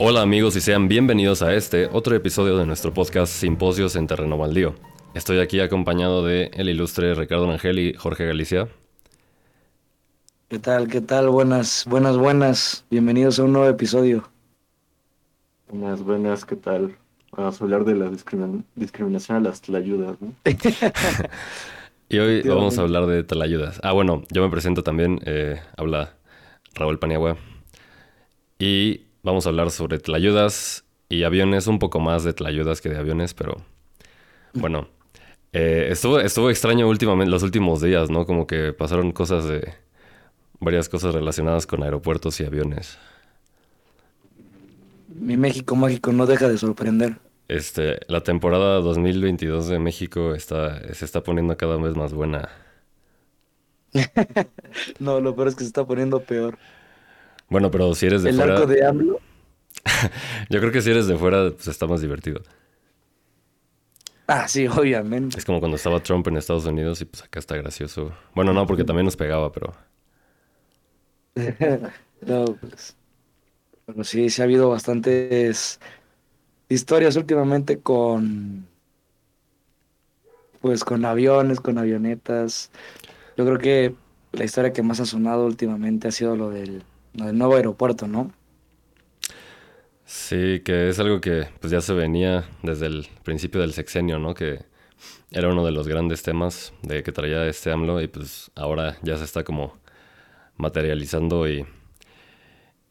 Hola amigos y sean bienvenidos a este otro episodio de nuestro podcast Simposios en Terreno Baldío. Estoy aquí acompañado de el ilustre Ricardo Angel y Jorge Galicia. ¿Qué tal? ¿Qué tal? Buenas, buenas, buenas. Bienvenidos a un nuevo episodio. Buenas, buenas, ¿qué tal? Vamos a hablar de la discriminación a las tlayudas, ¿no? y hoy vamos a hablar de tlayudas. Ah, bueno, yo me presento también. Eh, habla Raúl Paniagua. Y vamos a hablar sobre tlayudas y aviones, un poco más de tlayudas que de aviones, pero bueno. Eh, estuvo, estuvo extraño últimamente, los últimos días, ¿no? Como que pasaron cosas de... Varias cosas relacionadas con aeropuertos y aviones. Mi México mágico no deja de sorprender. Este, la temporada 2022 de México está, se está poniendo cada vez más buena. no, lo peor es que se está poniendo peor. Bueno, pero si eres de fuera. ¿El arco de AMLO? Yo creo que si eres de fuera, pues está más divertido. Ah, sí, obviamente. Es como cuando estaba Trump en Estados Unidos y pues acá está gracioso. Bueno, no, porque también nos pegaba, pero. no, pues. Bueno, sí, sí ha habido bastantes historias últimamente con. Pues con aviones, con avionetas. Yo creo que la historia que más ha sonado últimamente ha sido lo del, nuevo aeropuerto, ¿no? Sí, que es algo que pues ya se venía desde el principio del sexenio, ¿no? Que era uno de los grandes temas de que traía este AMLO y pues ahora ya se está como materializando y,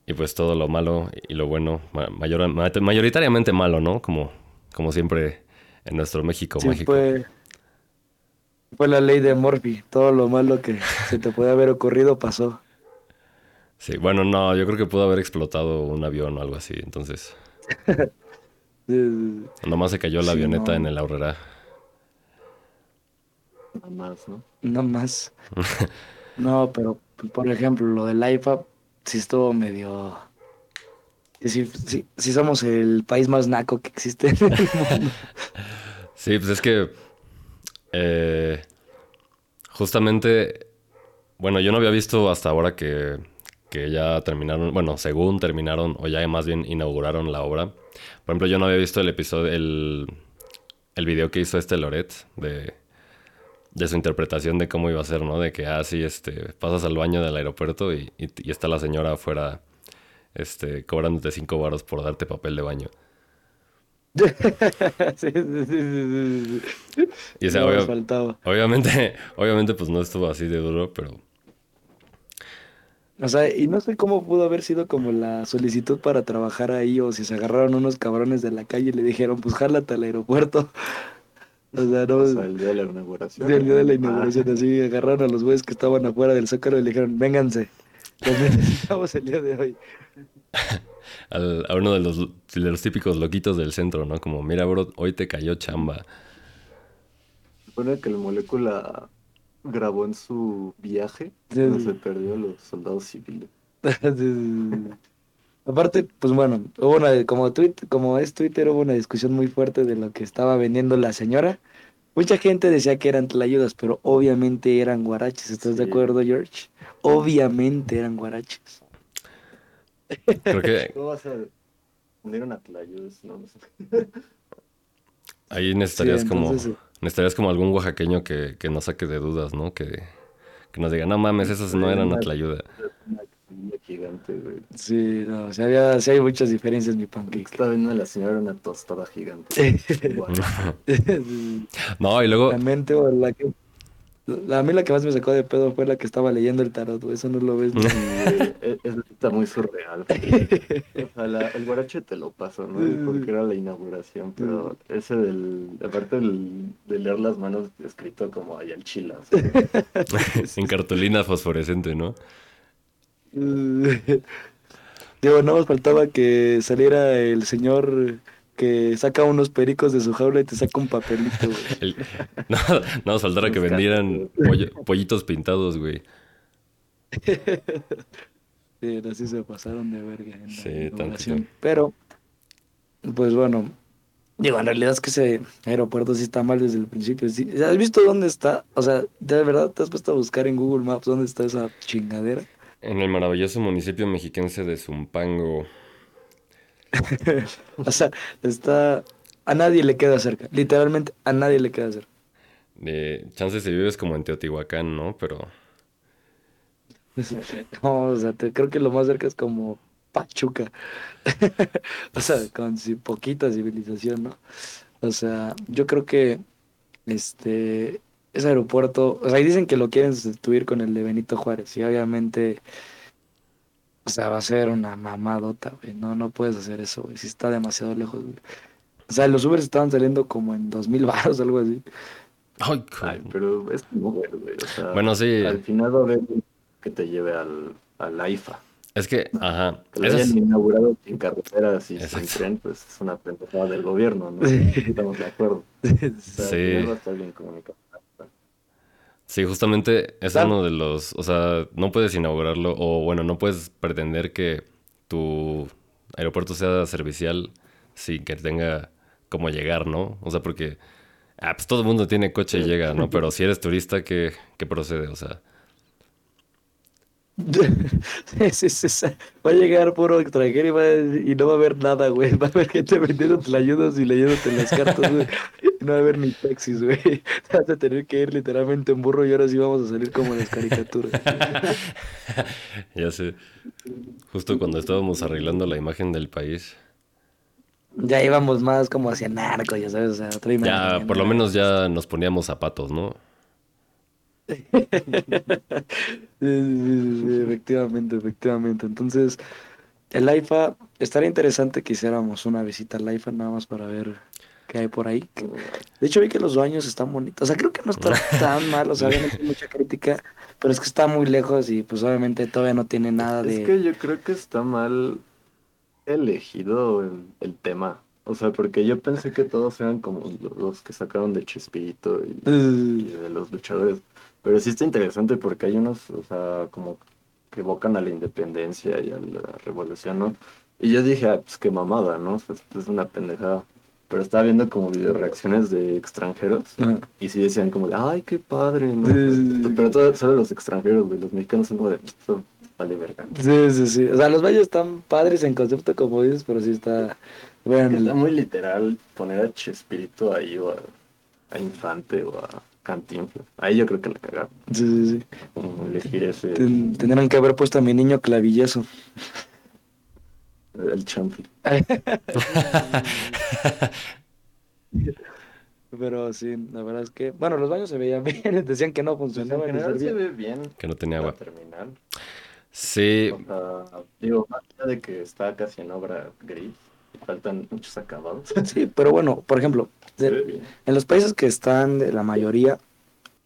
y pues todo lo malo y lo bueno, mayor, mayoritariamente malo, ¿no? Como, como siempre en nuestro México sí, Fue, fue la ley de Morphy, todo lo malo que se te puede haber ocurrido pasó. Sí, bueno, no, yo creo que pudo haber explotado un avión o algo así, entonces. Nomás se cayó la avioneta en el Aurrera. Nada más, ¿no? Nada más. no, pero por ejemplo, lo del IFA sí estuvo medio. Sí, sí, somos el país más naco que existe en el mundo. Sí, pues es que. Eh, justamente. Bueno, yo no había visto hasta ahora que que ya terminaron, bueno, según terminaron, o ya más bien inauguraron la obra. Por ejemplo, yo no había visto el episodio, el, el video que hizo este Loret de, de su interpretación de cómo iba a ser, ¿no? De que, ah, sí, este, pasas al baño del aeropuerto y, y, está la señora afuera, este, cobrándote cinco baros por darte papel de baño. sí, sí, sí, y o sea, obviamente, obviamente, pues no estuvo así de duro, pero o sea, y no sé cómo pudo haber sido como la solicitud para trabajar ahí o si se agarraron unos cabrones de la calle y le dijeron, pues jálate al aeropuerto. O sea, no. O sea, el día de la inauguración. el día de la inauguración, así agarraron a los güeyes que estaban afuera del zócalo y le dijeron, vénganse, los necesitamos el día de hoy. a uno de los, de los típicos loquitos del centro, ¿no? Como, mira, bro, hoy te cayó chamba. Supone que la molécula grabó en su viaje cuando se perdió a los soldados civiles. Aparte, pues bueno, hubo una, como, tweet, como es Twitter, hubo una discusión muy fuerte de lo que estaba vendiendo la señora. Mucha gente decía que eran tlayudas, pero obviamente eran guaraches. ¿Estás de acuerdo, George? Obviamente eran guaraches. Creo que... ¿Cómo vas a poner una? No, no sé. Ahí necesitarías como... Necesitarías como algún oaxaqueño que, que nos saque de dudas, ¿no? Que, que nos diga, no mames, esas no eran ayuda. gigante, güey. Sí, no, o sea, había, sí hay muchas diferencias mi pancake. Estaba viendo a la señora una tostada gigante. no, y luego... La mente o la que la, a mí la que más me sacó de pedo fue la que estaba leyendo el tarot, Eso no lo ves. Ni... E, eso está muy surreal. el guarache te lo paso, ¿no? Porque era la inauguración, pero ese del. Aparte del, de leer las manos escrito como allá el chilas. en cartulina fosforescente, ¿no? Digo, no nos faltaba que saliera el señor que saca unos pericos de su jaula y te saca un papelito, güey. no, no faltara que vendieran pollitos pintados, güey. sí, así se pasaron de verga en sí, la Pero, pues bueno, digo, en realidad es que ese aeropuerto sí está mal desde el principio. ¿Has visto dónde está? O sea, de verdad te has puesto a buscar en Google Maps dónde está esa chingadera. En el maravilloso municipio mexiquense de Zumpango. o sea, está... A nadie le queda cerca. Literalmente a nadie le queda cerca. De chances si vives como en Teotihuacán, ¿no? Pero No, o sea, te- creo que lo más cerca es como Pachuca. O sea, con poquita civilización, ¿no? O sea, yo creo que este ese aeropuerto, o sea, y dicen que lo quieren sustituir con el de Benito Juárez, y obviamente, o sea, va a ser una mamadota, güey. No, no puedes hacer eso, güey. Si está demasiado lejos, güey. O sea, los Ubers estaban saliendo como en dos mil baros, algo así. Ay, Ay, pero es Uber, güey. O sea, Bueno, sí. al final va a haber un que te lleve al, al AIFA. Es que, ajá. Que lo hayan es- inaugurado sin carreteras y sin Exacto. tren, pues es una pendejada del gobierno, ¿no? Estamos de acuerdo. O sea, Sí. estar bien comunicado. Sí, justamente es uno de los, o sea, no puedes inaugurarlo o bueno, no puedes pretender que tu aeropuerto sea servicial sin que tenga cómo llegar, ¿no? O sea, porque, ah, pues todo el mundo tiene coche y llega, ¿no? Pero si eres turista, ¿qué, qué procede? O sea. Va a llegar puro extranjero y, va a- y no va a haber nada, güey. Va a haber gente vendiendo ayudas y leyéndote las cartas, güey. No va a haber ni taxis, güey. Vas a tener que ir literalmente en burro y ahora sí vamos a salir como en las caricaturas. ya sé, justo cuando estábamos arreglando la imagen del país, Ya íbamos más como hacia narco, ya sabes, o sea, otra ya imagen, por lo ¿no? menos ya nos poníamos zapatos, ¿no? Sí, sí, sí, sí, efectivamente, efectivamente. Entonces, el AIFA, estaría interesante que hiciéramos una visita al AIFA nada más para ver qué hay por ahí. De hecho, vi que los baños están bonitos. O sea, creo que no está tan mal, o sea, obviamente hay mucha crítica, pero es que está muy lejos y pues obviamente todavía no tiene nada de... Es que yo creo que está mal elegido el, el tema. O sea, porque yo pensé que todos eran como lo- los que sacaron de Chespirito y, y de los luchadores. Pero sí está interesante porque hay unos, o sea, como que evocan a la independencia y a la revolución, ¿no? Y yo dije, ah, pues qué mamada, ¿no? O sea, esto es una pendejada. Pero estaba viendo como video reacciones de extranjeros Ajá. y sí decían como de, ay, qué padre, ¿no? Sí. Pero todo, solo los extranjeros, güey, los mexicanos son como de, "Esto vale verga. Sí, sí, sí. O sea, los baños están padres en concepto, como dices, pero sí está... Bueno, Que Está muy literal poner a Chespirito ahí o a, a Infante o a Cantinflas. Ahí yo creo que la cagaron. sí, sí, sí. Como elegir ese, Ten- tendrán que haber puesto a mi niño clavillazo. El champi. Pero sí, la verdad es que, bueno, los baños se veían bien, decían que no Pues en funcionaban. general se ve bien Que no tenía agua. terminal. Sí, O sea, digo, más allá de que está casi en obra gris, y faltan muchos acabados. Sí, pero bueno, por ejemplo, de- en los países que están, de la mayoría,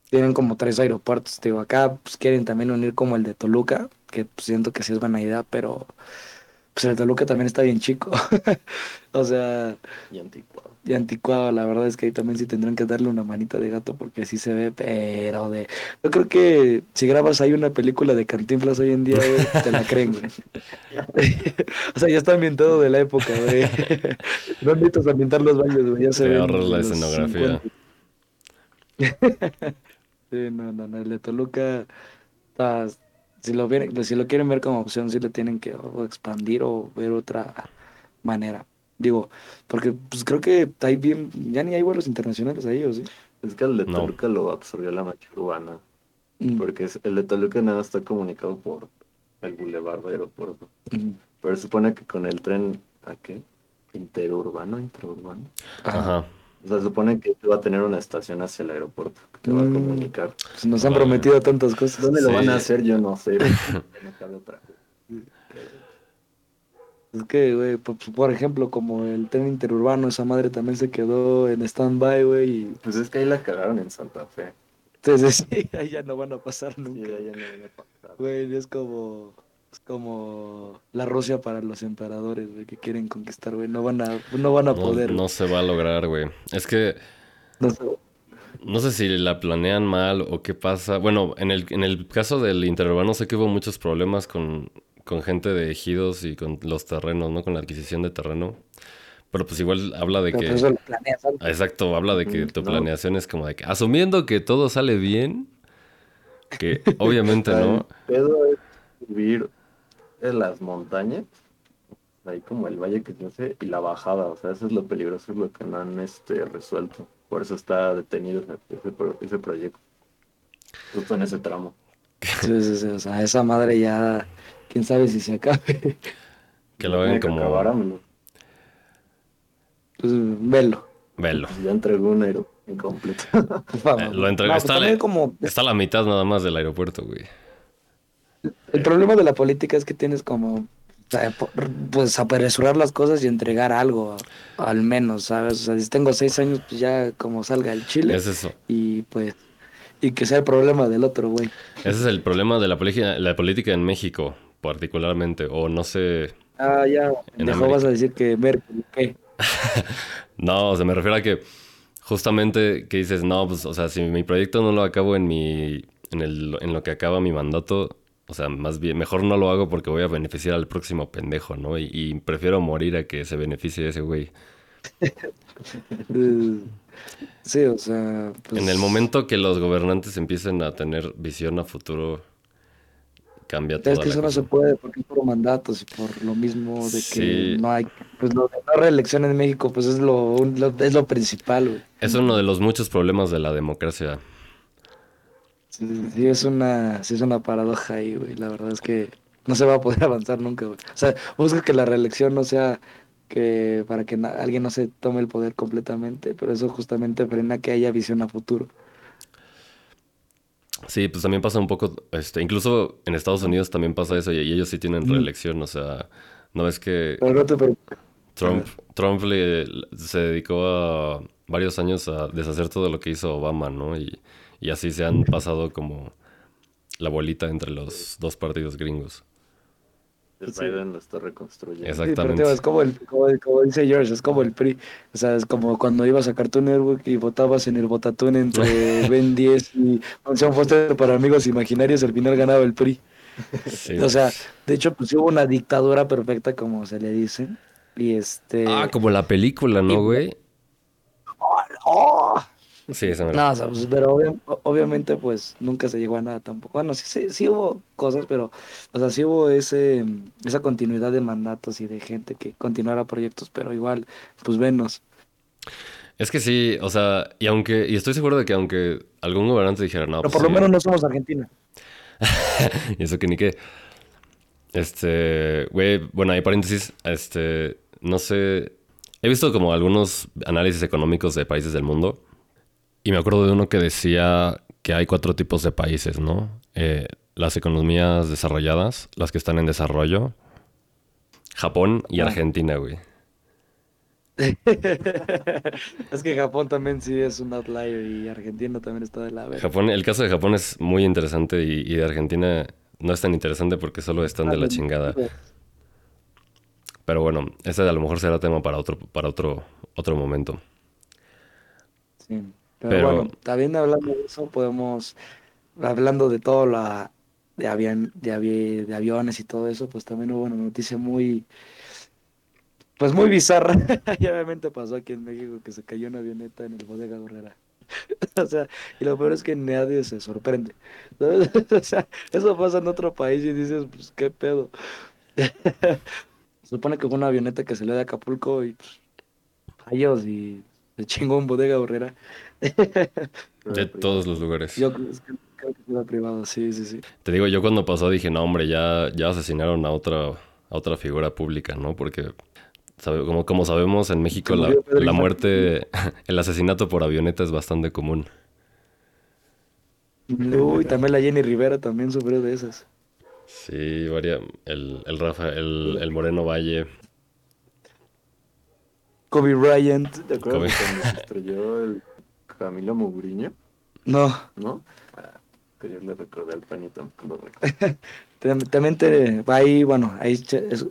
tienen como tres aeropuertos. Digo, acá pues, quieren también unir como el de Toluca, que pues, siento que sí es buena idea, pero pues el de Toluca también está bien chico. O sea, Y anticuado. y anticuado, la verdad es que ahí también sí tendrán que darle una manita de gato porque sí se ve, pero de... Yo creo que si grabas ahí una película de Cantinflas hoy en día, güey, te la creen, güey. O sea, ya está ambientado de la época, güey. No necesitas ambientar los baños, güey, ya se ahorras la escenografía. 50. Sí, no, no, no, el de Toluca, está- si lo, vienen- si lo quieren ver como opción, sí le tienen que o expandir o ver otra manera. Digo, porque pues creo que hay bien, ya ni hay vuelos internacionales ahí, ¿o sí? Es que el de No. Toluca lo absorbió la magia urbana. Mm, Porque es- el de Toluca nada está comunicado por el bulevar de aeropuerto. mm, Pero se supone que con el tren, ¿a qué? Interurbano, interurbano. ajá. ajá. O sea, se supone que va a tener una estación hacia el aeropuerto que te va a Mm. comunicar. Pues nos han prometido tantas cosas. ¿Dónde lo Sí. van a hacer? Yo no sé. No cabe otra. Es que, güey, por, por ejemplo, como el tren interurbano, esa madre también se quedó en stand-by, güey, y Pues es que ahí la cagaron en Santa Fe. entonces sí, ahí ya no van a pasar Sí, nunca. ahí ya no viene a pasar. Güey, es como, es como la Rusia para los emperadores, güey, que quieren conquistar, güey, no van a, no van a No, poder. no se va a lograr, güey. Es que No sé. no sé si la planean mal o qué pasa. Bueno, en el, en el caso del interurbano sé que hubo muchos problemas con, con gente de ejidos y con los terrenos, ¿no? Con la adquisición de terreno. Pero pues igual habla de Pero que... por eso lo planeas antes. Exacto, habla de que tu no. planeación es como de que, asumiendo que todo sale bien, que obviamente no. Es subir en las montañas ahí como el valle que se hace y la bajada, o sea, eso es lo peligroso, es lo que no han este, resuelto. Por eso está detenido ese, ese, pro- ese proyecto. Justo en ese tramo. Sí, sí, sí, o sea, esa madre ya, quién sabe si se acabe. Que lo ven como... acabar. Pues velo. Velo. Pues ya entregó un aero incompleto. Eh, lo entregó. No, pues está, también la- como está a la mitad nada más del aeropuerto, güey. El problema de la política es que tienes como pues apresurar las cosas y entregar algo, al menos, ¿sabes? O sea, si tengo seis años, pues ya como salga el chile Es eso. y pues y que sea el problema del otro, güey. Ese es el problema de la política, la política en México, particularmente. O no sé. Ah, ya, dejó vas a decir que Merkel, ¿qué? No, o sea, me refiero a que justamente que dices, no, pues, o sea, si mi proyecto no lo acabo en mi, en el, en lo que acaba mi mandato, o sea, más bien, mejor no lo hago porque voy a beneficiar al próximo pendejo, ¿no? Y, y prefiero morir a que se beneficie ese güey. Sí, o sea, pues En el momento que los gobernantes empiecen a tener visión a futuro, cambia Es toda que la eso no se puede porque es por mandatos y por lo mismo de que Sí. no hay, pues lo de no reelección en México, pues es lo, lo- es lo principal, güey. Es uno de los muchos problemas de la democracia. Sí, sí, es una, sí es una paradoja ahí, güey. La verdad es que no se va a poder avanzar nunca, güey. O sea, busca que la reelección no sea que para que alguien no se tome el poder completamente, pero eso justamente frena que haya visión a futuro. Sí, pues también pasa un poco, este, incluso en Estados Unidos también pasa eso y, y ellos sí tienen reelección, o sea, no es que Pero no. Trump, Trump le, se dedicó a varios años a deshacer todo lo que hizo Obama, ¿no? Y, y así se han pasado como la bolita entre los dos partidos gringos. El. Biden lo está reconstruyendo. Sí, pero Exactamente. tío, es como, el, como, como dice George, es como el PRI. O sea, es como cuando ibas a Cartoon Network y votabas en el votatún entre Ben 10 y Mansión Foster para amigos imaginarios, al final ganaba el PRI. Sí. O sea, de hecho, pues hubo una dictadura perfecta, como se le dice. Y este. Ah, como la película, ¿no, güey? ¡Oh! Sí, esa me No, o sea, pues, pero obvia- obviamente, pues nunca se llegó a nada tampoco. Bueno, sí, sí, sí hubo cosas, pero, o sea, sí hubo ese, esa continuidad de mandatos y de gente que continuara proyectos, pero igual, pues venos. Es que sí, o sea, y aunque, y estoy seguro de que aunque algún gobernante dijera, no, Pero pues por lo sí, menos no somos Argentina. y eso que ni qué. Este, güey, bueno, hay paréntesis, este, no sé, he visto como algunos análisis económicos de países del mundo y me acuerdo de uno que decía que hay cuatro tipos de países, ¿no? Eh, las economías desarrolladas, las que están en desarrollo, Japón y Ah. Argentina, güey. Es que Japón también sí es un outlier y Argentina también está de la verga. Japón, el caso de Japón es muy interesante y, y de Argentina no es tan interesante porque solo están de la chingada. Pero bueno, ese a lo mejor será tema para otro, para otro, otro momento. Sí, pero, Pero- bueno, también hablando de eso, podemos, hablando de todo la, de avión, de, avi- de aviones y todo eso, pues también hubo una noticia muy, pues muy bizarra. Y obviamente pasó aquí en México que se cayó una avioneta en el Bodega Gorrera. O sea, y lo peor es que nadie se sorprende. ¿sabes? O sea, eso pasa en otro país y dices, pues, ¿qué pedo? Se supone que fue una avioneta que salió de Acapulco y pues, rayos y chingó un Bodega Gorrera. De todos los lugares. Yo creo, que- fue privado, sí, sí, sí. Te digo, yo cuando pasó dije, no, hombre, ya, ya asesinaron a otra, a otra figura pública, ¿no? Porque, como, como sabemos, en México la, la muerte, el asesinato por avioneta es bastante común. Uy, también la Jenny Rivera también sufrió de esas. Sí, varia, el, el Rafa, el, el Moreno Valle. Kobe Bryant. ¿Te acuerdas cuando se estrelló el Camilo Mourinho? No, ¿No? Ah, que yo le recordé al panito. también te, ahí, bueno, ahí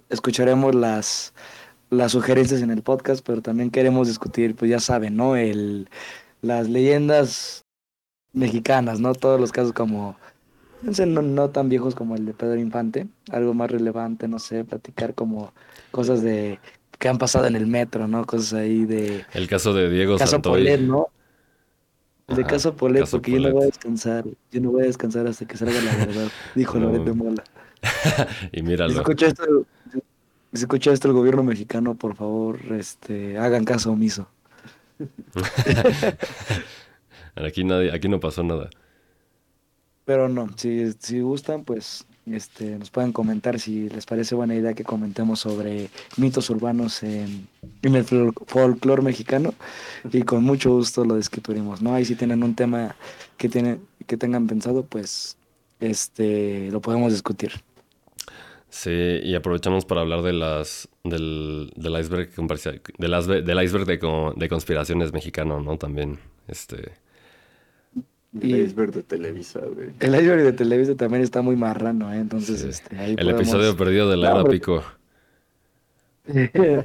escucharemos las, las sugerencias en el podcast, pero también queremos discutir, pues ya saben, ¿no? El, las leyendas mexicanas, ¿no? Todos los casos como, no, no tan viejos como el de Pedro Infante, algo más relevante, no sé, platicar como cosas de que han pasado en el metro, ¿no? Cosas ahí de El caso de Diego Caso Santoy. Polet, ¿no? De Ajá, caso Polet, caso porque yo no voy a descansar, yo no voy a descansar hasta que salga la verdad, dijo No. Loret de Mola. Y míralo. escucha esto, Si escucha esto el gobierno mexicano, por favor, este, hagan caso omiso. aquí, nadie, aquí no pasó nada. Pero no, si, si gustan, pues este, nos pueden comentar si les parece buena idea que comentemos sobre mitos urbanos en, el folclore mexicano y con mucho gusto lo discutiremos, ¿no? Ahí si tienen un tema que, tienen, que tengan pensado, pues este, lo podemos discutir. Sí, y aprovechamos para hablar de las del, del iceberg del, del iceberg de, de conspiraciones mexicano, ¿no? También, este... El iceberg de Televisa, güey. El iceberg de Televisa también está muy marrano, ¿eh? Entonces, este, ahí El episodio perdido de la pico.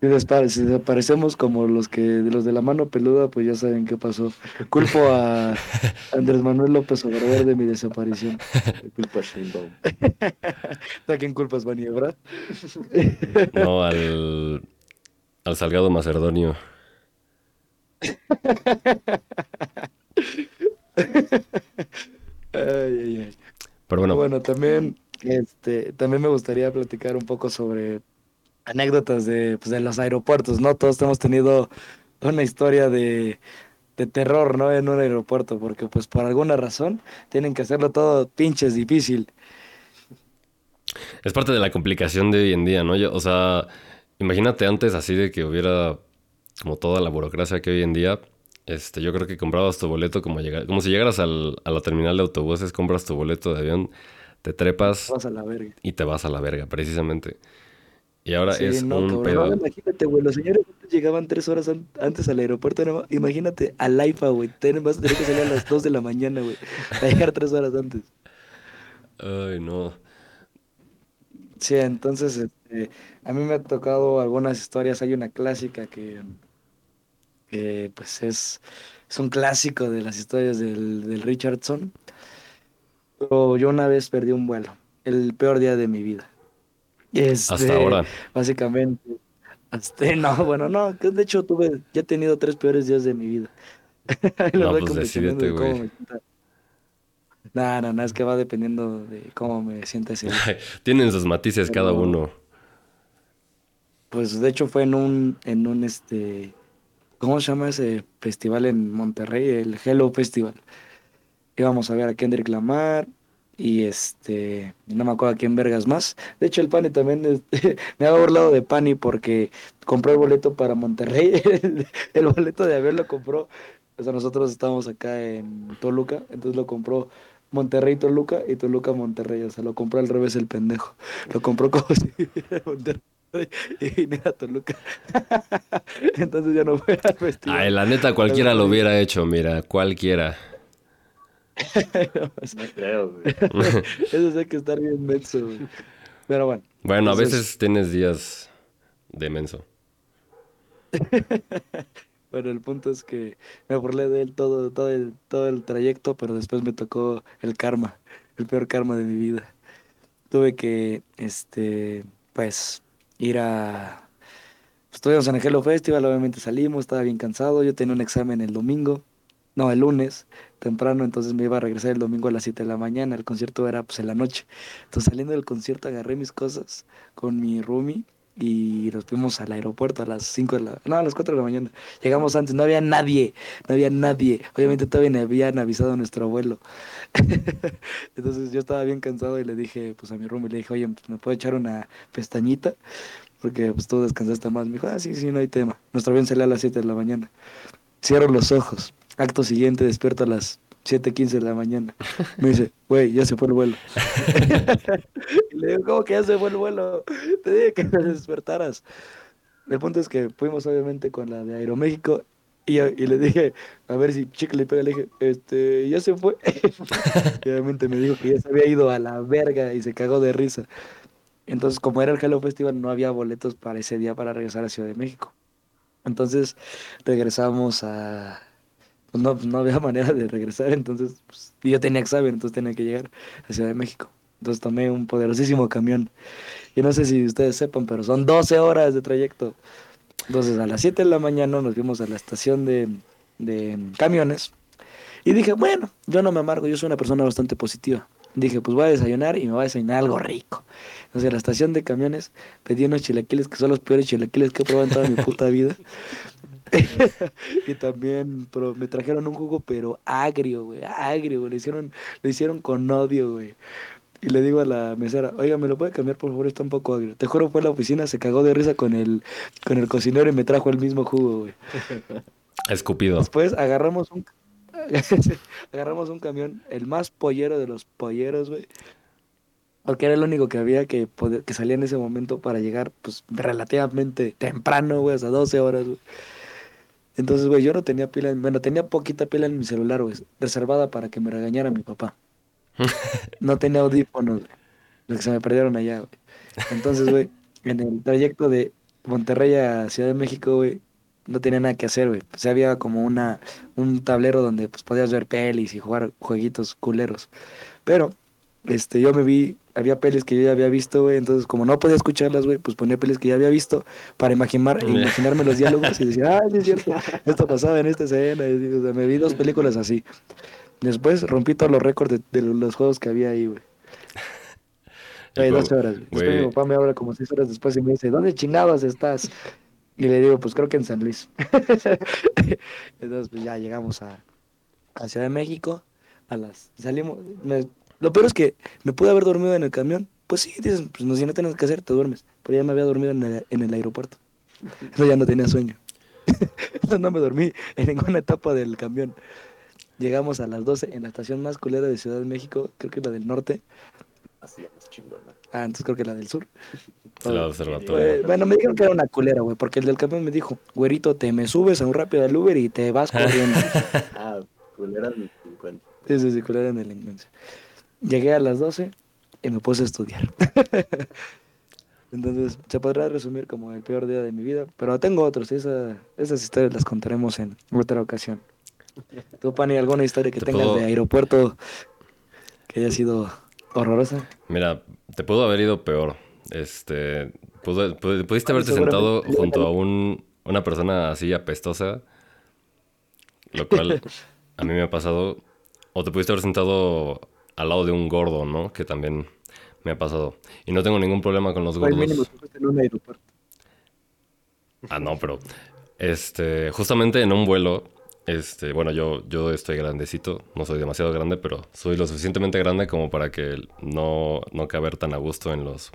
Si, desaparecemos como los que de los de la mano peluda, pues ya saben qué pasó. Culpo a Andrés Manuel López Obrador de mi desaparición. Culpa a Sheinbaum. ¿A quién culpas, Maniebra? no, al, al Salgado Macedonio. Pero bueno. Bueno, también, este, también me gustaría platicar un poco sobre anécdotas de, pues, de los aeropuertos, ¿no? Todos hemos tenido una historia de, de terror, ¿no? En un aeropuerto, porque pues por alguna razón tienen que hacerlo todo pinches difícil. Es parte de la complicación de hoy en día, ¿no? o sea, imagínate antes así de que hubiera como toda la burocracia que hoy en día, este, yo creo que comprabas tu boleto como, llegar, como si llegaras al, a la terminal de autobuses, compras tu boleto de avión, te trepas vas a la verga. y te vas a la verga, precisamente. Y ahora es un pedo. imagínate, güey, los señores llegaban tres horas antes al aeropuerto. imagínate al IFA, güey. Vas a tener que salir a las dos de la mañana, güey. Para llegar tres horas antes. Ay, no. Sí, entonces este, a mí me ha tocado algunas historias. Hay una clásica que, pues es, es un clásico de las historias del, del Richardson. Pero yo una vez perdí un vuelo, el peor día de mi vida. Hasta este, ahora. Básicamente. Hasta, no, bueno, no, de hecho tuve, ya he tenido tres peores días de mi vida. no, pues decidete, güey. No, no, no, es que va dependiendo de cómo me sienta ese día. Tienen sus matices cada uno. Pues de hecho fue en un, en un este, ¿cómo se llama ese festival en Monterrey? El Hello Festival. Íbamos a ver a Kendrick Lamar, y este, no me acuerdo a quién vergas más. De hecho, el Pani también me ha burlado de Pani porque compró el boleto para Monterrey. el, boleto de avión lo compró. O sea, nosotros estábamos acá en Toluca, entonces lo compró Monterrey Toluca y Toluca Monterrey. O sea, lo compró al revés el pendejo. Lo compró como si Monterrey y vine a Toluca. entonces ya no fue al festival. Ay, la neta, cualquiera lo hubiera hecho, mira, cualquiera. no creo, güey. Eso hay que estar bien menso, güey. Pero bueno. Bueno, a veces tienes días de menso. bueno, el punto es que me burlé de él todo, todo, el, todo el trayecto, pero después me tocó el karma, el peor karma de mi vida. Tuve que, este, pues, ir a... Pues, estuvimos en el Hello Festival, obviamente salimos, estaba bien cansado, yo tenía un examen el domingo, no, el lunes, temprano, entonces me iba a regresar el domingo a las 7 de la mañana, el concierto era pues en la noche. Entonces saliendo del concierto agarré mis cosas con mi roomie y nos fuimos al aeropuerto a las 5 de la... No, a las 4 de la mañana. Llegamos antes, no había nadie, no había nadie. Obviamente todavía no habían avisado a nuestro abuelo. entonces yo estaba bien cansado y le dije pues a mi roomie, le dije, oye, ¿me puedo echar una pestañita? Porque pues tú descansaste más. Me dijo, ah, sí, sí, no hay tema. Nuestro avión sale a las 7 de la mañana. Cierro los ojos Acto siguiente, despierto a las 7:15 de la mañana. Me dice, güey, ya se fue el vuelo. y le digo, ¿cómo que ya se fue el vuelo? Te dije que te despertaras. El punto es que fuimos obviamente con la de Aeroméxico y, y le dije, a ver si chicle le pega, le dije, este, ya se fue. y obviamente me dijo que ya se había ido a la verga y se cagó de risa. Entonces, como era el Hello Festival, no había boletos para ese día para regresar a Ciudad de México. Entonces, regresamos a, pues no, no había manera de regresar, entonces pues, yo tenía examen, entonces tenía que llegar a Ciudad de México. Entonces tomé un poderosísimo camión. Y no sé si ustedes sepan, pero son 12 horas de trayecto. Entonces a las 7 de la mañana nos fuimos a la estación de, de camiones. Y dije, bueno, yo no me amargo, yo soy una persona bastante positiva. Dije, pues voy a desayunar y me voy a desayunar algo rico. Entonces, en la estación de camiones pedí unos chilaquiles que son los peores chilaquiles que he probado en toda mi puta vida. y también pero me trajeron un jugo, pero agrio, güey, agrio, güey. Lo hicieron, lo hicieron con odio, güey. Y le digo a la mesera, oiga, ¿me lo puede cambiar, por favor? Está un poco agrio. Te juro, fue a la oficina, se cagó de risa con el, con el cocinero y me trajo el mismo jugo, güey. Escupido. Después agarramos un... agarramos un camión, el más pollero de los polleros, güey. Porque era el único que había que, que salía en ese momento para llegar, pues, relativamente temprano, güey, hasta 12 horas, güey. Entonces, güey, yo no tenía pila, en- bueno, tenía poquita pila en mi celular, güey, reservada para que me regañara mi papá. No tenía audífonos, güey, los que se me perdieron allá, güey. Entonces, güey, en el trayecto de Monterrey a Ciudad de México, güey, no tenía nada que hacer, güey. O sea, había como una, un tablero donde, pues, podías ver pelis y jugar jueguitos culeros. Pero, este, yo me vi, había pelis que yo ya había visto, güey, entonces como no podía escucharlas, güey, pues ponía pelis que ya había visto para imaginar, imaginarme los diálogos y decir, ah, sí es cierto, esto pasaba en esta escena, y, o sea, me vi dos películas así. Después rompí todos los récords de, de los juegos que había ahí, güey. Y Hay luego, 12 horas. Después mi papá me habla como 6 horas después y me dice, ¿dónde chingados estás? Y le digo, pues creo que en San Luis. Entonces, pues ya llegamos a, a Ciudad de México. A las, salimos. me- lo peor es que me pude haber dormido en el camión. Pues sí, dices, pues no, si no tienes que hacer, te duermes. Pero ya me había dormido en el, en el aeropuerto. Entonces ya no tenía sueño. Entonces no me dormí en ninguna etapa del camión. Llegamos a las 12 en la estación más culera de Ciudad de México, creo que la del norte. Así es chingona. Ah, entonces creo que la del sur. La observatoria. bueno, me dijeron que era una culera, güey, porque el del camión me dijo, güerito, te me subes a un rápido al Uber y te vas corriendo. Ah, culera del 50. Sí, sí, sí, culera en delincuencia. Llegué a las 12 y me puse a estudiar. Entonces, se podrá resumir como el peor día de mi vida, pero tengo otros, esa, esas historias las contaremos en otra ocasión. ¿Tú, Pani, alguna historia que Te tengas puedo- de aeropuerto que haya sido horrorosa? Mira, te pudo haber ido peor. Este, pudo- pudiste Ah, haberte sentado junto a un, una persona así apestosa, lo cual a mí me ha pasado. O te pudiste haber sentado al lado de un gordo, ¿no? Que también me ha pasado. Y no tengo ningún problema con los mínimo, gordos. tú fuiste en un aeropuerto. Ah, no, pero este, justamente en un vuelo, este, bueno, yo, yo estoy grandecito, no soy demasiado grande, pero soy lo suficientemente grande como para que no, no caber tan a gusto en los,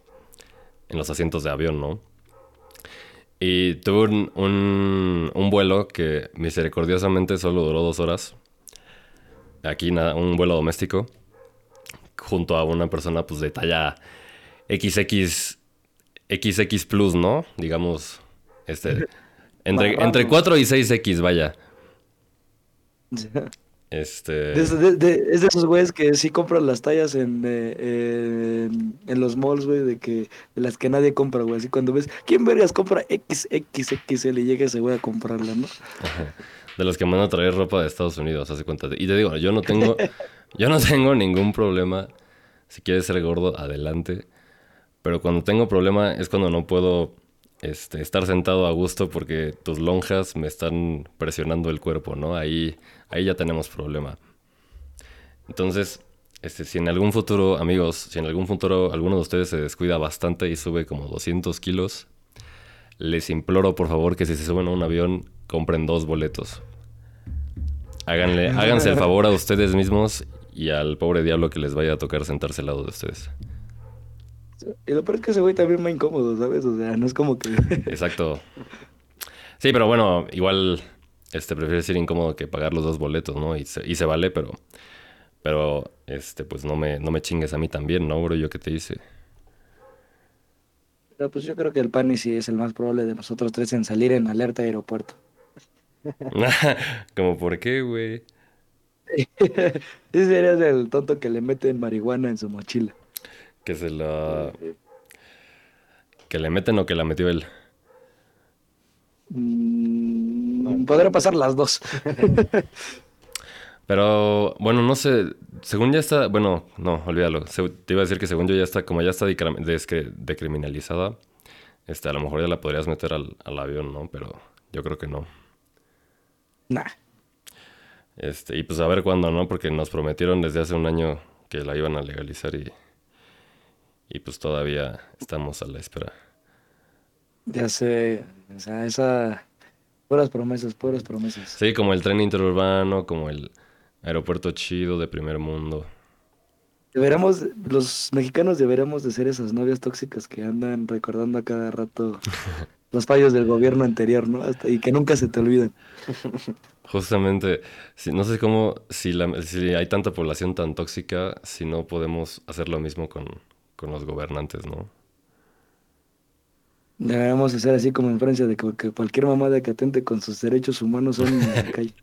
en los asientos de avión, ¿no? Y tuve un, un, un vuelo que misericordiosamente solo duró dos horas. Aquí nada, un vuelo doméstico. Junto a una persona pues de talla XX, XX plus, ¿no? Digamos, este, entre, entre 4 y 6X, vaya. Este... De esos- de- de- es de esos güeyes que sí compran las tallas en, eh, en, en los malls, güey, de que de las que nadie compra, güey. Así cuando ves, ¿quién vergas compra XXXL? Y llega ese güey a comprarla, ¿no? De los que mandan a traer ropa de Estados Unidos, hace cuenta. Y te digo, yo no tengo, yo no tengo ningún problema. Si quieres ser gordo, adelante. Pero cuando tengo problema es cuando no puedo este, estar sentado a gusto porque tus lonjas me están presionando el cuerpo, ¿no? Ahí, ahí ya tenemos problema. Entonces, este, si en algún futuro, amigos, si en algún futuro alguno de ustedes se descuida bastante y sube como 200 kilos, les imploro por favor que si se suben a un avión, compren dos boletos. Háganle, háganse el favor a ustedes mismos y al pobre diablo que les vaya a tocar sentarse al lado de ustedes. Y lo peor es que ese güey también va incómodo, ¿sabes? O sea, no es como que... Exacto. Sí, pero bueno, igual este prefiero ser incómodo que pagar los dos boletos, ¿no? Y se, y se vale, pero pero este pues no me no me chingues a mí también, ¿no, bro? Yo qué te hice. Pero pues yo creo que el Pani sí es el más probable de nosotros tres en salir en alerta de aeropuerto. Como por qué, güey? Ese serías el tonto que le meten marihuana en su mochila. Que se la que le meten o que la metió él. Mm, podrá pasar las dos. Pero bueno, no sé, según ya está, bueno, no, olvídalo. Se- te iba a decir que según yo ya está, como ya está decriminalizada, este, a lo mejor ya la podrías meter al, al avión, ¿no? Pero yo creo que no. Nah. Este, y pues a ver cuándo, ¿no? Porque nos prometieron desde hace un año que la iban a legalizar y, y pues todavía estamos a la espera. Ya sé, o sea, esa... Puras promesas, puras promesas. Sí, como el tren interurbano, como el aeropuerto chido de primer mundo. Deberemos, los mexicanos deberemos de ser esas novias tóxicas que andan recordando a cada rato los fallos del gobierno anterior, ¿no? Hasta- y que nunca se te olvidan. Justamente, si- no sé cómo, si, la- si hay tanta población tan tóxica, si no podemos hacer lo mismo con, con los gobernantes, ¿no? Deberemos hacer así como en Francia, de que, que cualquier mamada que atente con sus derechos humanos son en la calle.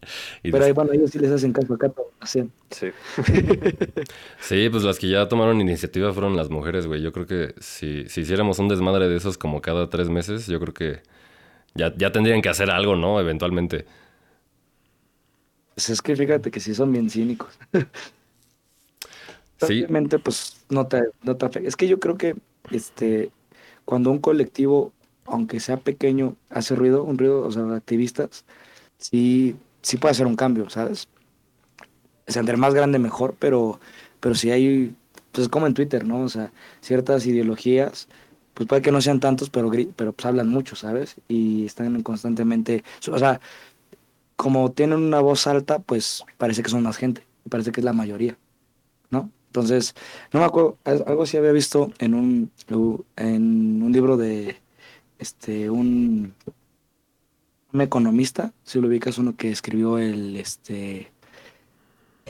Y Pero des- ahí, bueno, ellos sí les hacen caso acá, hacen. Sí. Sí, pues las que ya tomaron iniciativa fueron las mujeres, güey. Yo creo que si, si hiciéramos un desmadre de esos como cada tres meses, yo creo que ya, ya tendrían que hacer algo, ¿no? Eventualmente. Pues es que fíjate que sí son bien cínicos. Sí, Obviamente, pues no te, no te afecta. Es que yo creo que este, cuando un colectivo, aunque sea pequeño, hace ruido, un ruido, o sea, activistas, sí, sí puede hacer un cambio, ¿sabes? O sea, entre más grande mejor, pero, pero si hay, pues es como en Twitter, ¿no? O sea, ciertas ideologías, pues puede que no sean tantos, pero, pero pues hablan mucho, ¿sabes? Y están constantemente, o sea, como tienen una voz alta, pues parece que son más gente, parece que es la mayoría, ¿no? Entonces, no me acuerdo, al- algo sí había visto en un, en un libro de este, un, un economista, si lo ubicas, uno que escribió el, este,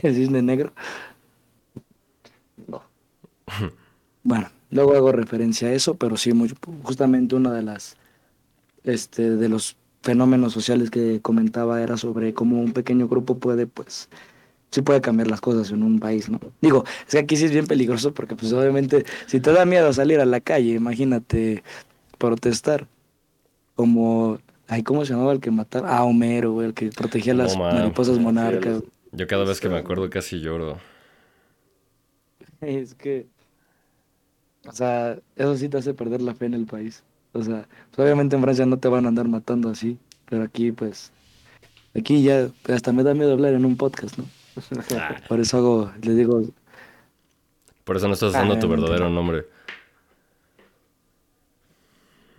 el cisne negro. No. Bueno, luego hago referencia a eso, pero sí, muy, justamente una de las, este, de los fenómenos sociales que comentaba era sobre cómo un pequeño grupo puede, pues, sí puede cambiar las cosas en un país, ¿no? Digo, es que aquí sí es bien peligroso porque, pues, obviamente, si te da miedo salir a la calle, imagínate protestar como, ay, ¿cómo se llamaba el que mataba? Ah, Homero, güey, el que protegía No, las mariposas monarcas. yo cada vez que me acuerdo casi lloro. Es que, o sea, eso sí te hace perder la fe en el país. O sea, pues obviamente en Francia no te van a andar matando así, pero aquí, pues, aquí ya hasta me da miedo hablar en un podcast, ¿no? Ah, Por eso hago, le digo, por eso no estás usando Ah, tu no, verdadero no. nombre.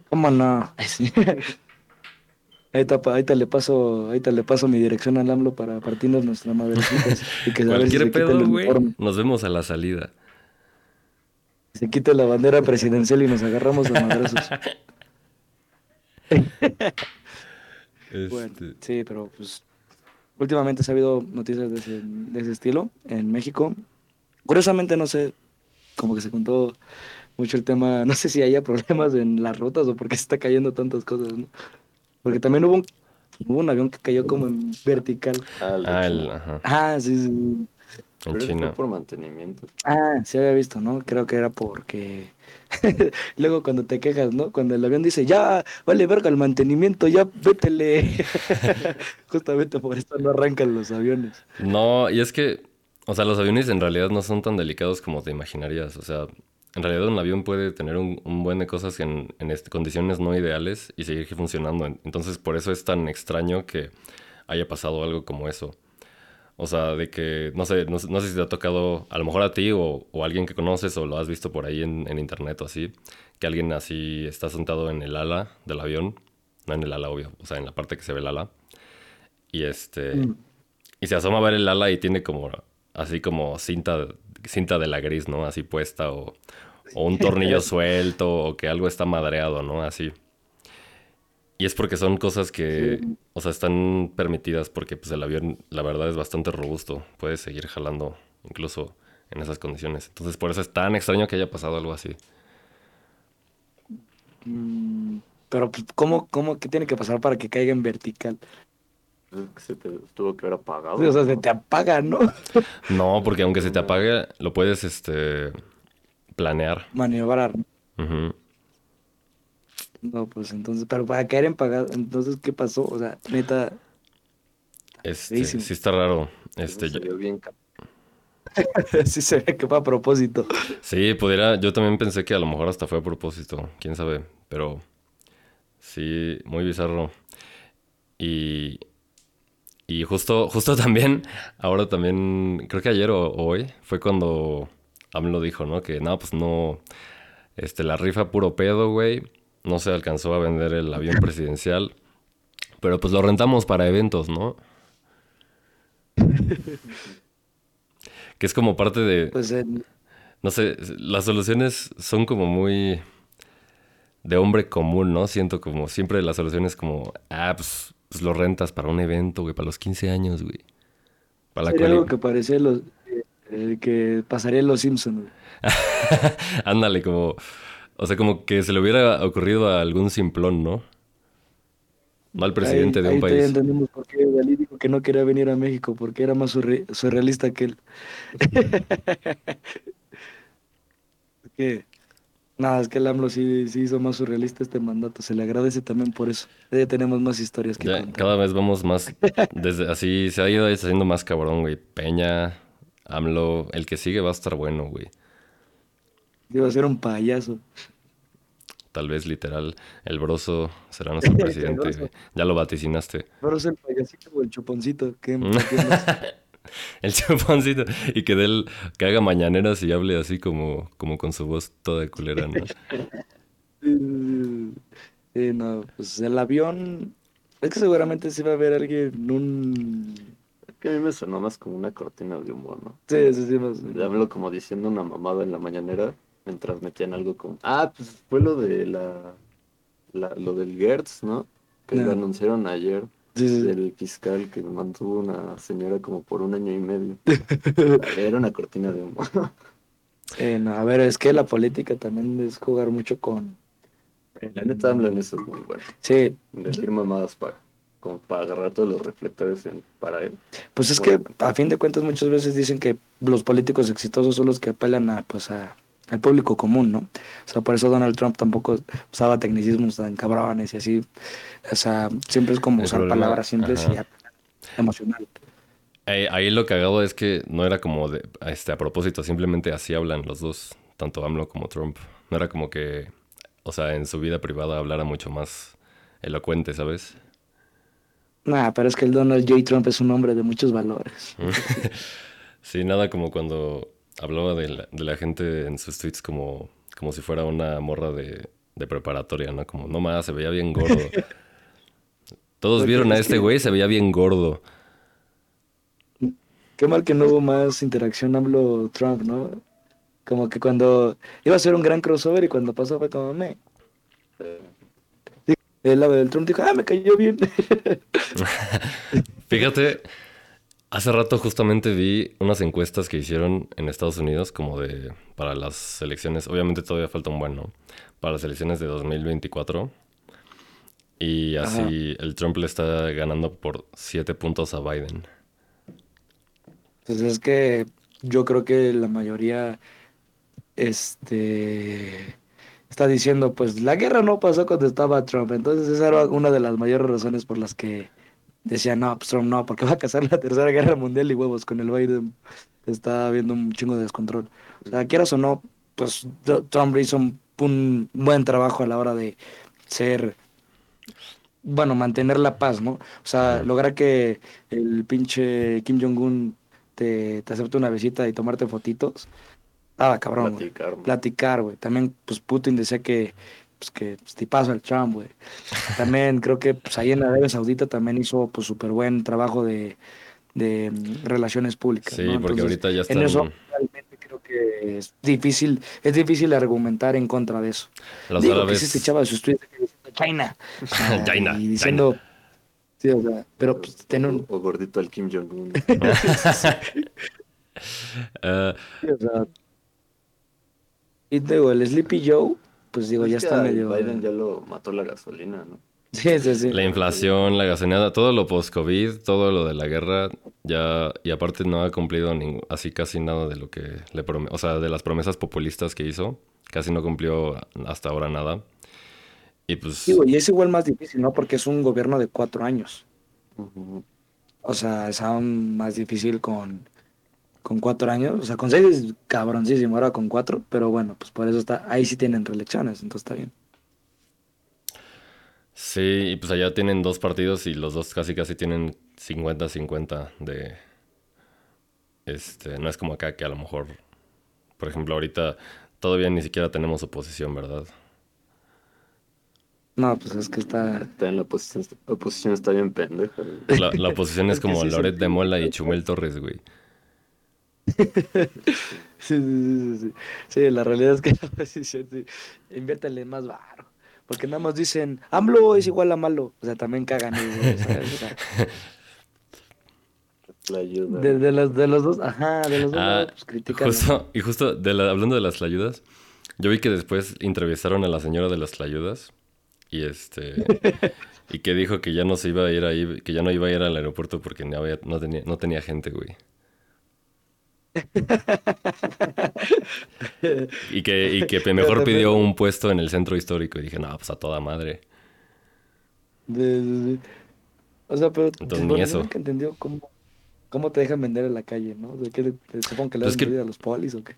¿cómo no? Ahí te, ahí te le paso, ahí te le paso mi dirección al AMLO para partirnos nuestra madrecita y que a si Cualquier el pedo, güey. Nos vemos a la salida. Se quite la bandera presidencial y nos agarramos a madrazos. Bueno, Este, sí, pero pues últimamente se ha habido noticias de ese, de ese estilo en México. Curiosamente no sé, como que se contó mucho el tema, no sé si haya problemas en las rutas o porque se está cayendo tantas cosas, ¿no? Porque también hubo un, hubo un avión que cayó como en vertical. China. ajá, Ah, sí, sí. En Pero China. fue por mantenimiento. Ah, sí había visto, ¿no? Creo que era porque... Luego cuando te quejas, ¿no? Cuando el avión dice, ya, vale verga el mantenimiento, ya vétele. Justamente por eso no arrancan los aviones. No, y es que, o sea, los aviones en realidad no son tan delicados como te imaginarías. O sea, en realidad un avión puede tener un, un buen de cosas en, en este- condiciones no ideales y seguir funcionando. Entonces, por eso es tan extraño que haya pasado algo como eso. O sea, de que, no sé, no, sé- no sé si te ha tocado, a lo mejor a ti o, o a alguien que conoces o lo has visto por ahí en, en internet o así, que alguien así está sentado en el ala del avión, no en el ala, obvio, o sea, en la parte que se ve el ala, y este, Mm. y se asoma a ver el ala y tiene como, así como cinta, cinta de la gris, ¿no? Así puesta o, o un tornillo suelto o que algo está madreado, ¿no? Así. Y es porque son cosas que, Sí. o sea, están permitidas porque pues el avión, la verdad, es bastante robusto. Puede seguir jalando incluso en esas condiciones. Entonces, por eso es tan extraño que haya pasado algo así. Mm, Pero, pues, ¿cómo, cómo, qué tiene que pasar para que caiga en vertical? Se te tuvo que haber apagado. O sea, se ¿no? te apaga, ¿no? No, porque aunque se te apague, lo puedes, este, planear. Maniobrar. No, pues entonces, pero para caer en pagado, entonces, ¿qué pasó? O sea, neta, Este, Rarísimo. sí está raro. Este, Se vio bien sí se ve que fue a propósito. Sí, pudiera, yo también pensé que a lo mejor hasta fue a propósito, quién sabe, pero sí, muy bizarro. Y, Y justo, justo también, ahora también, creo que ayer o, o hoy, fue cuando AMLO dijo, ¿no? Que no, pues no, este, la rifa puro pedo, güey. No se alcanzó a vender el avión presidencial. Pero pues lo rentamos para eventos, ¿no? que es como parte de... Pues No sé, las soluciones son como muy de hombre común, ¿no? Siento como siempre las soluciones como, ah, pues, pues lo rentas para un evento, güey, para los 15 años, güey. Para la sería cual... algo que parecía los, eh, que pasaría en Los Simpsons. güey. Ándale, como, o sea, como que se le hubiera ocurrido a algún simplón, ¿no? No al presidente Ahí- de un país. entendemos por qué Dalí dijo que no quería venir a México, porque era más surre- surrealista que él. que, nada, es que el AMLO sí, sí hizo más surrealista este mandato. Se le agradece también por eso. Ya tenemos más historias que Ya, contar. cada vez vamos más, desde así se ha ido haciendo más cabrón, güey. Peña, AMLO, el que sigue va a estar bueno, güey. Iba a ser un payaso. Tal vez literal, el broso será nuestro presidente, broso. Ya lo vaticinaste. Pero es el payasito o el chuponcito. ¿Qué, qué más? El chuponcito. Y que de él, que haga mañaneras y hable así como, como con su voz toda culera, ¿no? Sí, no, pues el avión. Es que seguramente sí va a haber alguien en un. Es que a mí me sonó más como una cortina de humor, ¿no? Sí, sí, sí. más- Hablo como diciendo una mamada en la mañanera mientras metían algo como... Ah, pues fue lo de la... la- lo del Gertz, ¿no? Que lo anunciaron ayer Sí, sí, del fiscal que mantuvo una señora como por un año y medio. Era una cortina de humor. Eh, no, a ver, es que la política también es jugar mucho con. La neta en eso es muy bueno. Sí, Decir mamadas para, como para agarrar todos los reflectores en- para él. pues es que a fin de cuentas muchas veces dicen que los políticos exitosos son los que apelan a, pues a, al público común, ¿no? O sea, por eso Donald Trump tampoco usaba tecnicismos tan cabrones y así. O sea, siempre es como El usar problema- palabras simples y ajá. apelar emocional. Ahí, ahí lo cagado es que no era como de, este, a propósito, simplemente así hablan los dos, tanto AMLO como Trump. No era como que, o sea, en su vida privada hablara mucho más elocuente, ¿sabes? Nah, pero es que el Donald J. Trump es un hombre de muchos valores. Sí, nada como cuando hablaba de la, de la gente en sus tweets como, como si fuera una morra de, de preparatoria, ¿no? Como, no más, se veía bien gordo. Todos Porque vieron a es este que- güey, se veía bien gordo. Qué mal que no hubo más interacción AMLO-Trump, ¿no? Como que cuando iba a ser un gran crossover y cuando pasó fue como, me. El lado del Trump dijo, ah, me cayó bien. Fíjate, hace rato justamente vi unas encuestas que hicieron en Estados Unidos como de para las elecciones, obviamente todavía falta un buen, ¿no? Para las elecciones de 2024. Y así el Trump le está ganando por 7 puntos a Biden. Pues es que yo creo que la mayoría este está diciendo, pues la guerra no pasó cuando estaba Trump. Entonces esa era una de las mayores razones por las que decían, no, pues Trump no, porque va a casar la tercera guerra mundial y huevos con el Biden. Está habiendo un chingo de descontrol. O sea, quieras o no, pues Tr- Trump hizo un, un buen trabajo a la hora de ser, bueno, mantener la paz, ¿no? O sea, lograr que el pinche Kim Jong-un te, te acepte una visita y tomarte fotitos. Ah, cabrón, güey. Platicar, güey. También, pues Putin decía que, pues que pues, tipazo al Trump, güey. También creo que pues ahí en Arabia Saudita también hizo pues súper buen trabajo de, de mm, relaciones públicas, Sí, ¿no? porque Entonces, ahorita ya en eso realmente creo que es difícil, es difícil argumentar en contra de eso. los Digo que árabes. sí se echaba sus tweets diciendo China. o sea, China, Y diciendo, sí, o sea, pero pues ten un, O gordito al Kim Jong-un. Ah, sí, o sea, y digo, el Sleepy Joe, pues digo, ya Es está medio... Biden ya lo mató la gasolina, ¿no? Sí, sí, sí. la inflación, la gasolinada, todo lo post-COVID, todo lo de la guerra, ya, y aparte no ha cumplido ningún, así casi nada de lo que le prometió, o sea, de las promesas populistas que hizo, casi no cumplió hasta ahora nada. Y pues, Digo, y es igual más difícil, ¿no? Porque es un gobierno de cuatro años. O sea, es aún más difícil con, con cuatro años. O sea, con seis es cabroncísimo, ahora con cuatro. Pero bueno, pues por eso está, ahí sí tienen reelecciones, entonces está bien. sí, y pues allá tienen dos partidos y los dos casi casi tienen 50-50 de... Este, no es como acá que a lo mejor, por ejemplo, ahorita todavía ni siquiera tenemos oposición, ¿verdad? No, pues es que está. Está en la oposición, la oposición está bien pendeja. La, la oposición es como sí, Loret sí. de Mola y Chumel Torres, güey. Sí, sí, sí, sí, la realidad es que. Inviértale más varo. Porque nada más dicen, AMLO es igual a malo. O sea, también cagan ellos, ¿sabes? O sea, La ayuda. de, de los, de los dos, ajá, de los dos Ah, pues critican. justo, y justo de la- hablando de las tlayudas, yo vi que después entrevistaron a la señora de las tlayudas y este y que dijo que ya no se iba a ir ahí, que ya no iba a ir al aeropuerto porque no, había- no tenía, no tenía gente, güey. Y que, y que mejor pidió un puesto en el centro histórico y dije, no, pues a toda madre. De- de- de- O sea, pero Entonces, ni eso. nunca entendió cómo, cómo te dejan vender en la calle, ¿no? ¿De qué? te- supongo que le Pues dan es que- a los polis o qué.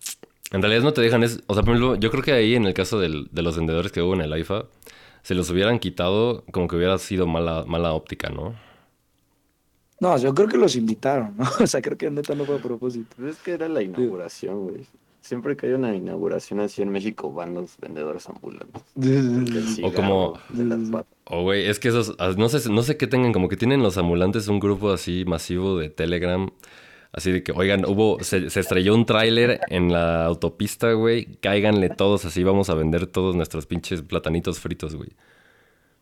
En realidad no te dejan, es, o sea, por ejemplo, yo creo que ahí en el caso del- de los vendedores que hubo en el AIFA, se los hubieran quitado como que hubiera sido mala, mala óptica, ¿no? No, yo creo que los invitaron, ¿no? O sea, creo que neta no fue a propósito. Pues es que era la inauguración, güey. Siempre que hay una inauguración así en México van los vendedores ambulantes. O como- cigarro, de las papas. O güey, es que esos, ah, no sé, no sé qué tengan, como que tienen los ambulantes un grupo así masivo de Telegram, así de que, oigan, hubo, se, se estrelló un tráiler en la autopista, güey, cáiganle todos así, vamos a vender todos nuestros pinches platanitos fritos, güey.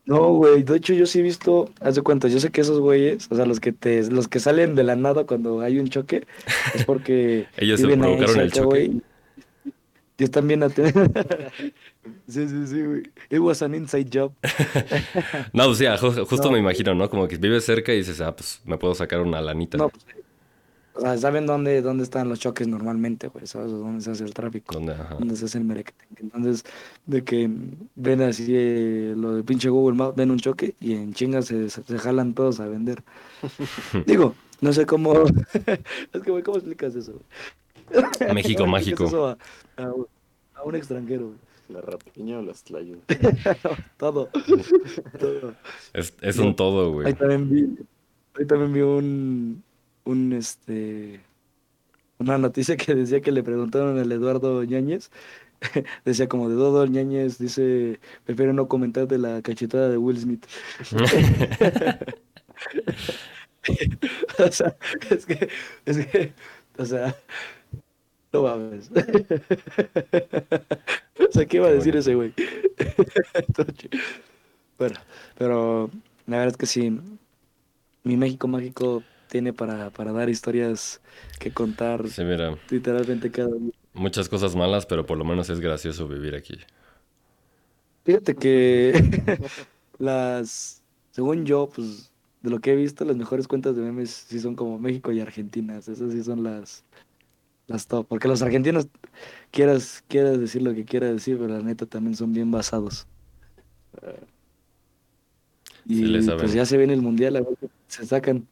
No, güey, de hecho yo sí he visto, haz de cuenta, yo sé que esos güeyes, o sea, los que te, los que salen de la nada cuando hay un choque, es porque Ellos se provocaron el choque. güey, Y están bien atentos. Sí, sí, sí, güey. It was an inside job. No, o sea, ju- justo No. me imagino, ¿no? Como que vives cerca y dices, ah, pues me puedo sacar una lanita. No, pues, o sea, saben dónde, dónde están los choques normalmente, güey, ¿sabes? O dónde se hace el tráfico. Donde se hace el merequetengue. Entonces, de que ven así eh, lo de pinche Google Maps, ven un choque y en chingas se, se, se jalan todos a vender. Digo, no sé cómo. es que, güey, ¿cómo explicas eso? güey? México ¿Cómo mágico. eso a, a- a un extranjero, güey? La rapiña o las tlayudas. Todo. todo. Es, es un todo, Ahí güey. también vi, ahí también vi un, un, este, una noticia que decía que le preguntaron al Eduardo Ñañez, decía como de Dodo Ñañez, dice, prefiero no comentar de la cachetada de Will Smith. O sea, es que, es que, o sea, no mames. O sea, ¿qué iba a decir ese güey? Bueno, pero la verdad es que sí, mi México mágico tiene para, para dar historias que contar Sí, mira, literalmente cada día. muchas cosas malas, pero por lo menos es gracioso vivir aquí. Fíjate que las, según yo, pues de lo que he visto, las mejores cuentas de memes sí son como México y Argentina. Esas sí son las, las top. Porque los argentinos, quieras, quieras decir lo que quieras decir, pero la neta también son bien basados. Sí Y saben. pues ya se viene el mundial, a ver se sacan.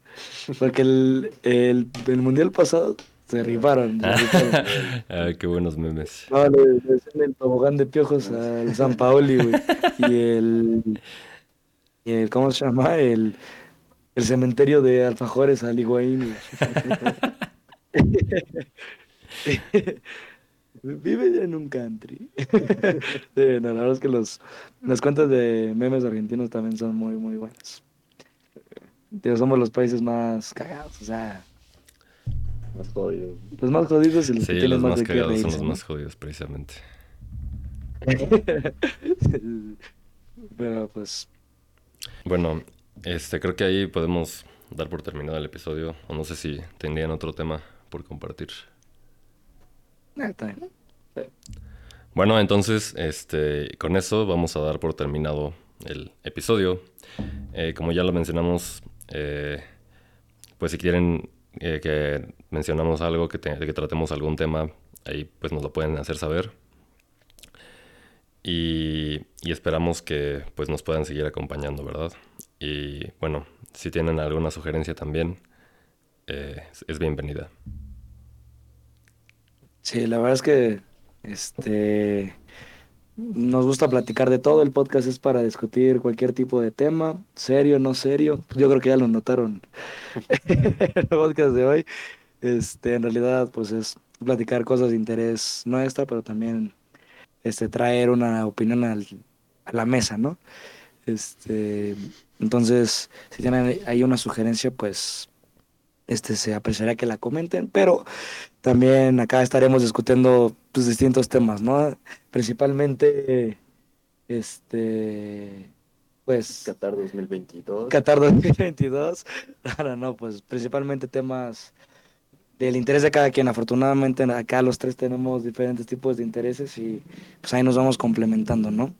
Porque el, el, el mundial pasado se rifaron. se rifaron. Ay, qué buenos memes. No, le, le el tobogán de piojos al San Paoli, güey. Y el, y el, ¿cómo se llama? El, el cementerio de alfajores al Higuaín. Vive en un country. Sí, no, la verdad es que los, las cuentas de memes argentinos también son muy, muy buenas. Digo, somos los países más cagados, o sea, Más jodido. los más jodidos y los Sí, que tienen los más más de qué cagados son reírse, los ¿no? más jodidos, precisamente. Pero pues, Bueno, este, creo que ahí podemos dar por terminado el episodio. O no sé si tendrían otro tema por compartir. ah, está bien. Bueno, entonces, este, con eso vamos a dar por terminado el episodio. Eh, como ya lo mencionamos, eh, pues si quieren eh, que mencionamos algo, que, que tratemos algún tema, ahí pues nos lo pueden hacer saber. Y, esperamos que pues nos puedan seguir acompañando, ¿verdad? Y bueno, si tienen alguna sugerencia también, eh, es- es bienvenida. Sí, la verdad es que, este, Nos gusta platicar de todo. El podcast es para discutir cualquier tipo de tema, serio, no serio. Yo creo que ya lo notaron en el podcast de hoy. Este, en realidad, pues es platicar cosas de interés nuestra, pero también este, traer una opinión al- a la mesa, ¿no? Este, entonces, si tienen ahí una sugerencia, pues este, se apreciaría que la comenten, pero también acá estaremos discutiendo pues, distintos temas, ¿no? Principalmente, este, pues, Qatar 2022. Qatar 2022. Ahora no, pues principalmente temas del interés de cada quien. Afortunadamente acá los tres tenemos diferentes tipos de intereses y pues ahí nos vamos complementando, ¿no?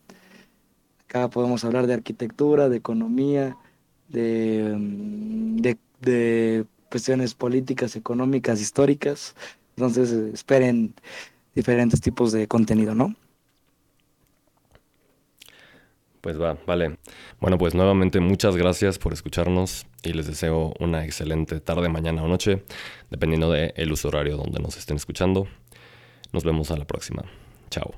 Acá podemos hablar de arquitectura, de economía, de, mm, de, de cuestiones políticas, económicas, históricas. Entonces esperen diferentes tipos de contenido, ¿no? Pues va, vale. Bueno, pues nuevamente muchas gracias por escucharnos y les deseo una excelente tarde, mañana o noche, dependiendo del el uso horario donde nos estén escuchando. Nos vemos a la próxima. Chao.